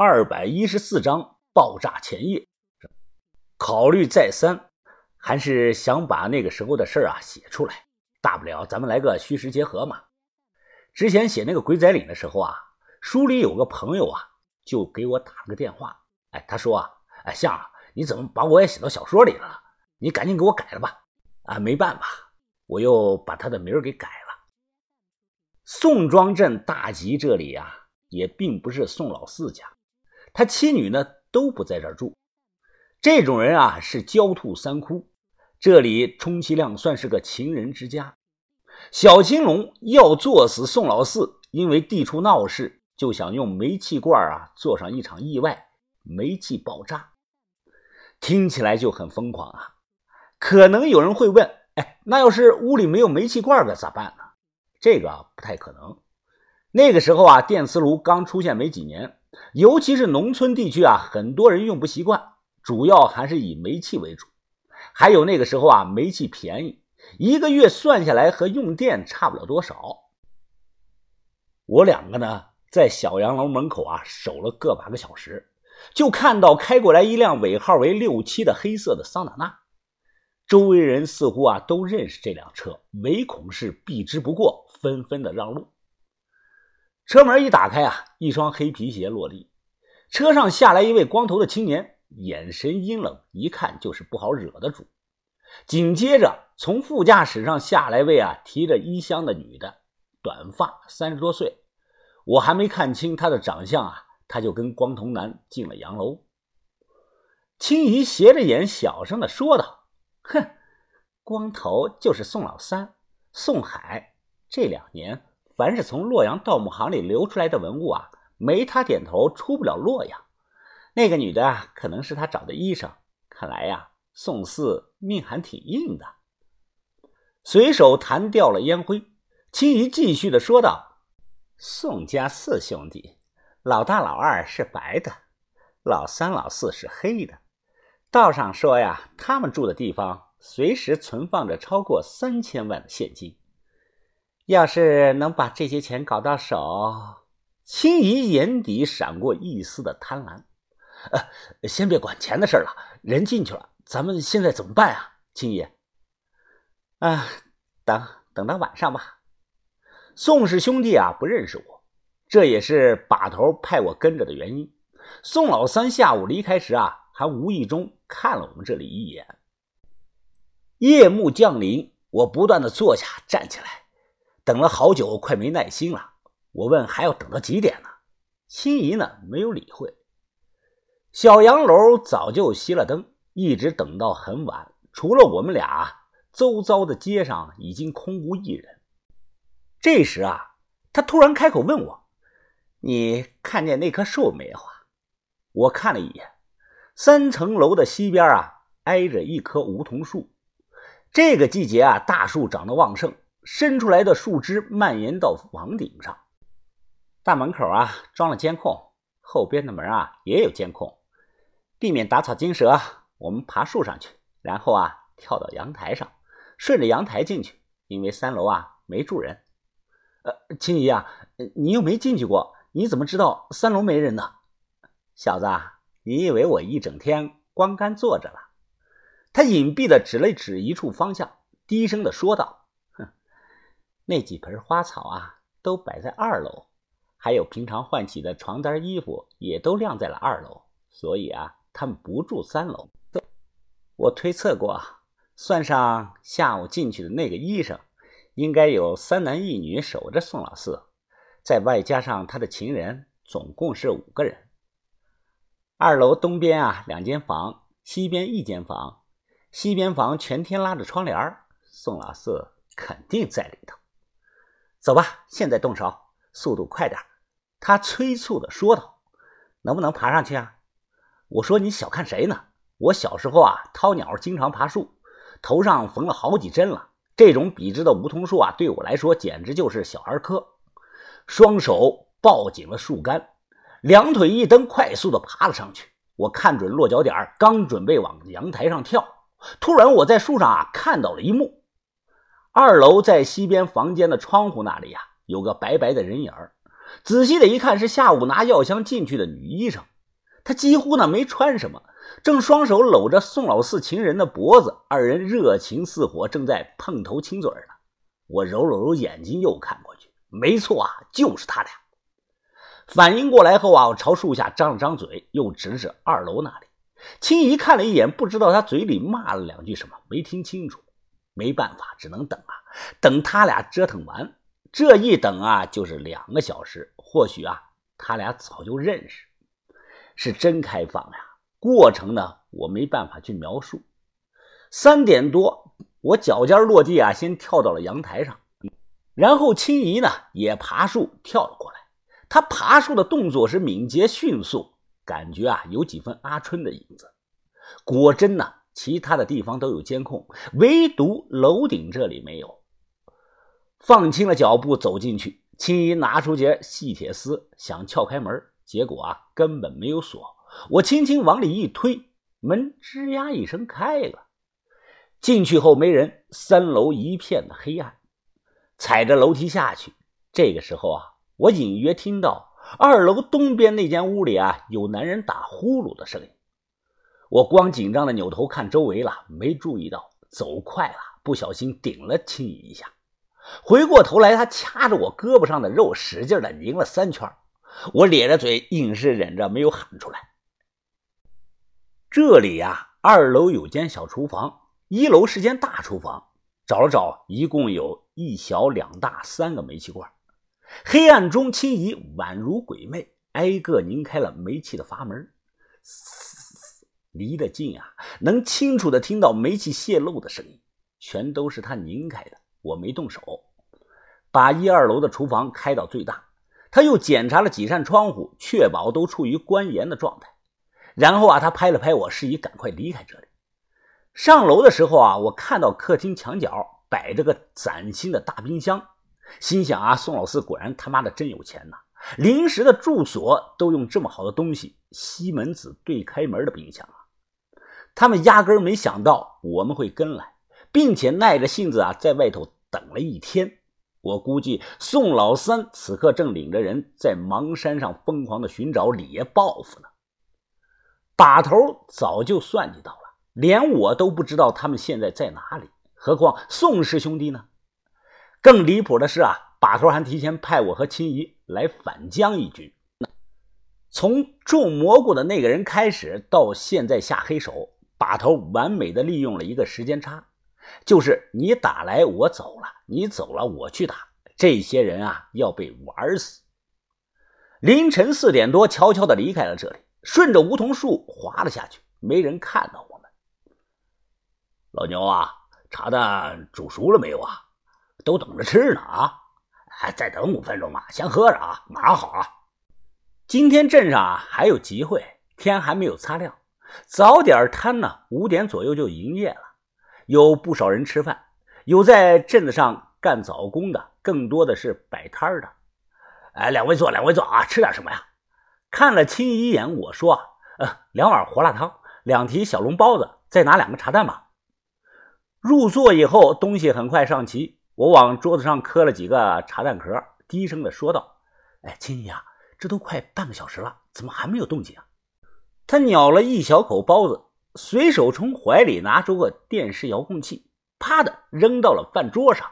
二百一十四章爆炸前夜。考虑再三，还是想把那个时候的事儿啊写出来。大不了咱们来个虚实结合嘛。之前写那个鬼仔岭的时候啊，书里有个朋友啊，就给我打了个电话。哎，他说啊，哎，相，你怎么把我也写到小说里了？你赶紧给我改了吧。啊，没办法，我又把他的名儿给改了。宋庄镇大集这里啊，也并不是宋老四家，他妻女呢都不在这儿住。这种人啊是狡兔三窟，这里充其量算是个情人之家。小青龙要作死宋老四，因为地处闹市，就想用煤气罐啊做上一场意外，煤气爆炸，听起来就很疯狂啊。可能有人会问：“哎，那要是屋里没有煤气罐该咋办呢？”这个不太可能。那个时候啊，电磁炉刚出现没几年，尤其是农村地区啊，很多人用不习惯，主要还是以煤气为主。还有那个时候啊，煤气便宜，一个月算下来和用电差不了多少。我两个呢，在小洋楼门口啊守了个把个小时，就看到开过来一辆尾号为六七的黑色的桑塔纳。周围人似乎啊都认识这辆车，唯恐是避之不过，纷纷的让路。车门一打开啊，一双黑皮鞋落地，车上下来一位光头的青年，眼神阴冷，一看就是不好惹的主。紧接着从副驾驶上下来位啊提着衣箱的女的，短发，三十多岁，我还没看清她的长相啊，他就跟光头男进了洋楼。青姨斜着眼，小声的说道。哼，光头就是宋老三，宋海。这两年，凡是从洛阳盗墓行里流出来的文物啊，没他点头出不了洛阳。那个女的啊，可能是他找的医生。看来呀，宋四命还挺硬的。随手弹掉了烟灰，青姨继续的说道：“宋家四兄弟，老大老二是白的，老三老四是黑的。”道上说呀，他们住的地方随时存放着超过三千万的现金。要是能把这些钱搞到手，青姨眼底闪过一丝的贪婪。呃，先别管钱的事了，人进去了，咱们现在怎么办啊，青姨？啊，等等到晚上吧。宋氏兄弟啊，不认识我，这也是把头派我跟着的原因。宋老三下午离开时啊。还无意中看了我们这里一眼。夜幕降临，我不断的坐下、站起来，等了好久，快没耐心了。我问：“还要等到几点呢？”心仪呢，没有理会。小洋楼早就熄了灯，一直等到很晚。除了我们俩，周遭的街上已经空无一人。这时啊，他突然开口问我：“你看见那棵树没有啊？”我看了一眼。三层楼的西边啊，挨着一棵梧桐树。这个季节啊，大树长得旺盛，伸出来的树枝蔓延到房顶上。大门口啊，装了监控，后边的门啊也有监控，避免打草惊蛇。我们爬树上去，然后啊，跳到阳台上，顺着阳台进去。因为三楼啊没住人。呃，青姨啊，你又没进去过，你怎么知道三楼没人呢？小子。你以为我一整天光干坐着了？他隐蔽的指了指一处方向，低声的说道：“，那几盆花草啊，都摆在二楼，还有平常换洗的床单、衣服也都晾在了二楼，所以啊，他们不住三楼。我推测过，算上下午进去的那个医生，应该有三男一女守着宋老四，再外加上他的情人，总共是五个人。”二楼东边啊，两间房；西边一间房。西边房全天拉着窗帘宋老四肯定在里头。走吧，现在动手，速度快点他催促的说道：“能不能爬上去啊？”我说：“你小看谁呢？我小时候啊，掏鸟经常爬树，头上缝了好几针了。这种笔直的梧桐树啊，对我来说简直就是小儿科。”双手抱紧了树干。两腿一蹬，快速的爬了上去。我看准落脚点，刚准备往阳台上跳，突然我在树上啊看到了一幕：二楼在西边房间的窗户那里呀，有个白白的人影仔细的一看，是下午拿药箱进去的女医生。她几乎呢没穿什么，正双手搂着宋老四情人的脖子，二人热情似火，正在碰头亲嘴呢。我揉了揉眼睛，又看过去，没错啊，就是他俩。反应过来后啊，我朝树下张了张嘴，又指指二楼那里。青姨看了一眼，不知道他嘴里骂了两句什么，没听清楚。没办法，只能等啊，等他俩折腾完。这一等啊，就是两个小时。或许啊，他俩早就认识，是真开放呀。过程呢，我没办法去描述。三点多，我脚尖落地啊，先跳到了阳台上，然后青姨呢也爬树跳了过来。她爬树的动作是敏捷迅速。感觉啊，有几分阿春的影子。果真呢，其他的地方都有监控，唯独楼顶这里没有。放轻了脚步走进去，青衣拿出节细铁丝，想撬开门，结果啊，根本没有锁。我轻轻往里一推，门吱呀一声开了。进去后没人，三楼一片的黑暗。踩着楼梯下去，这个时候啊，我隐约听到。二楼东边那间屋里啊，有男人打呼噜的声音。我光紧张的扭头看周围了，没注意到走快了，不小心顶了青姨一下。回过头来，他掐着我胳膊上的肉，使劲的拧了三圈。我咧着嘴，硬是忍着没有喊出来。这里呀，二楼有间小厨房，一楼是间大厨房。找了找，一共有一小两大三个煤气罐。黑暗中，青姨宛如鬼魅，挨个拧开了煤气的阀门。离得近啊，能清楚的听到煤气泄漏的声音，全都是他拧开的。我没动手，把一二楼的厨房开到最大。他又检查了几扇窗户，确保都处于关严的状态。然后啊，他拍了拍我，示意赶快离开这里。上楼的时候啊，我看到客厅墙角摆着个崭新的大冰箱。心想啊，宋老四果然他妈的真有钱呐！临时的住所都用这么好的东西，西门子对开门的冰箱！他们压根没想到我们会跟来，并且耐着性子啊，在外头等了一天。我估计宋老三此刻正领着人在邙山上疯狂的寻找李爷报复呢。把头早就算计到了，连我都不知道他们现在在哪里，何况宋氏兄弟呢？更离谱的是啊，把头还提前派我和青姨来反将一军。从种蘑菇的那个人开始，到现在下黑手，把头完美的利用了一个时间差，就是你打来我走了，你走了我去打，这些人啊要被玩死。凌晨四点多，悄悄的离开了这里，顺着梧桐树滑了下去，没人看到我们。老牛啊，茶蛋煮熟了没有啊？都等着吃呢啊！哎，再等五分钟吧，先喝着啊，马上好啊。今天镇上啊还有集会，天还没有擦亮，早点摊呢，五点左右就营业了。有不少人吃饭，有在镇子上干早工的，更多的是摆摊的。哎，两位坐，两位坐啊，吃点什么呀？看了青一眼，我说：“呃，两碗胡辣汤，两提小笼包子，再拿两个茶蛋吧。”入座以后，东西很快上齐。我往桌子上磕了几个茶蛋壳，低声的说道：“哎，青姨啊，这都快半个小时了，怎么还没有动静啊？”他咬了一小口包子，随手从怀里拿出个电视遥控器，啪的扔到了饭桌上。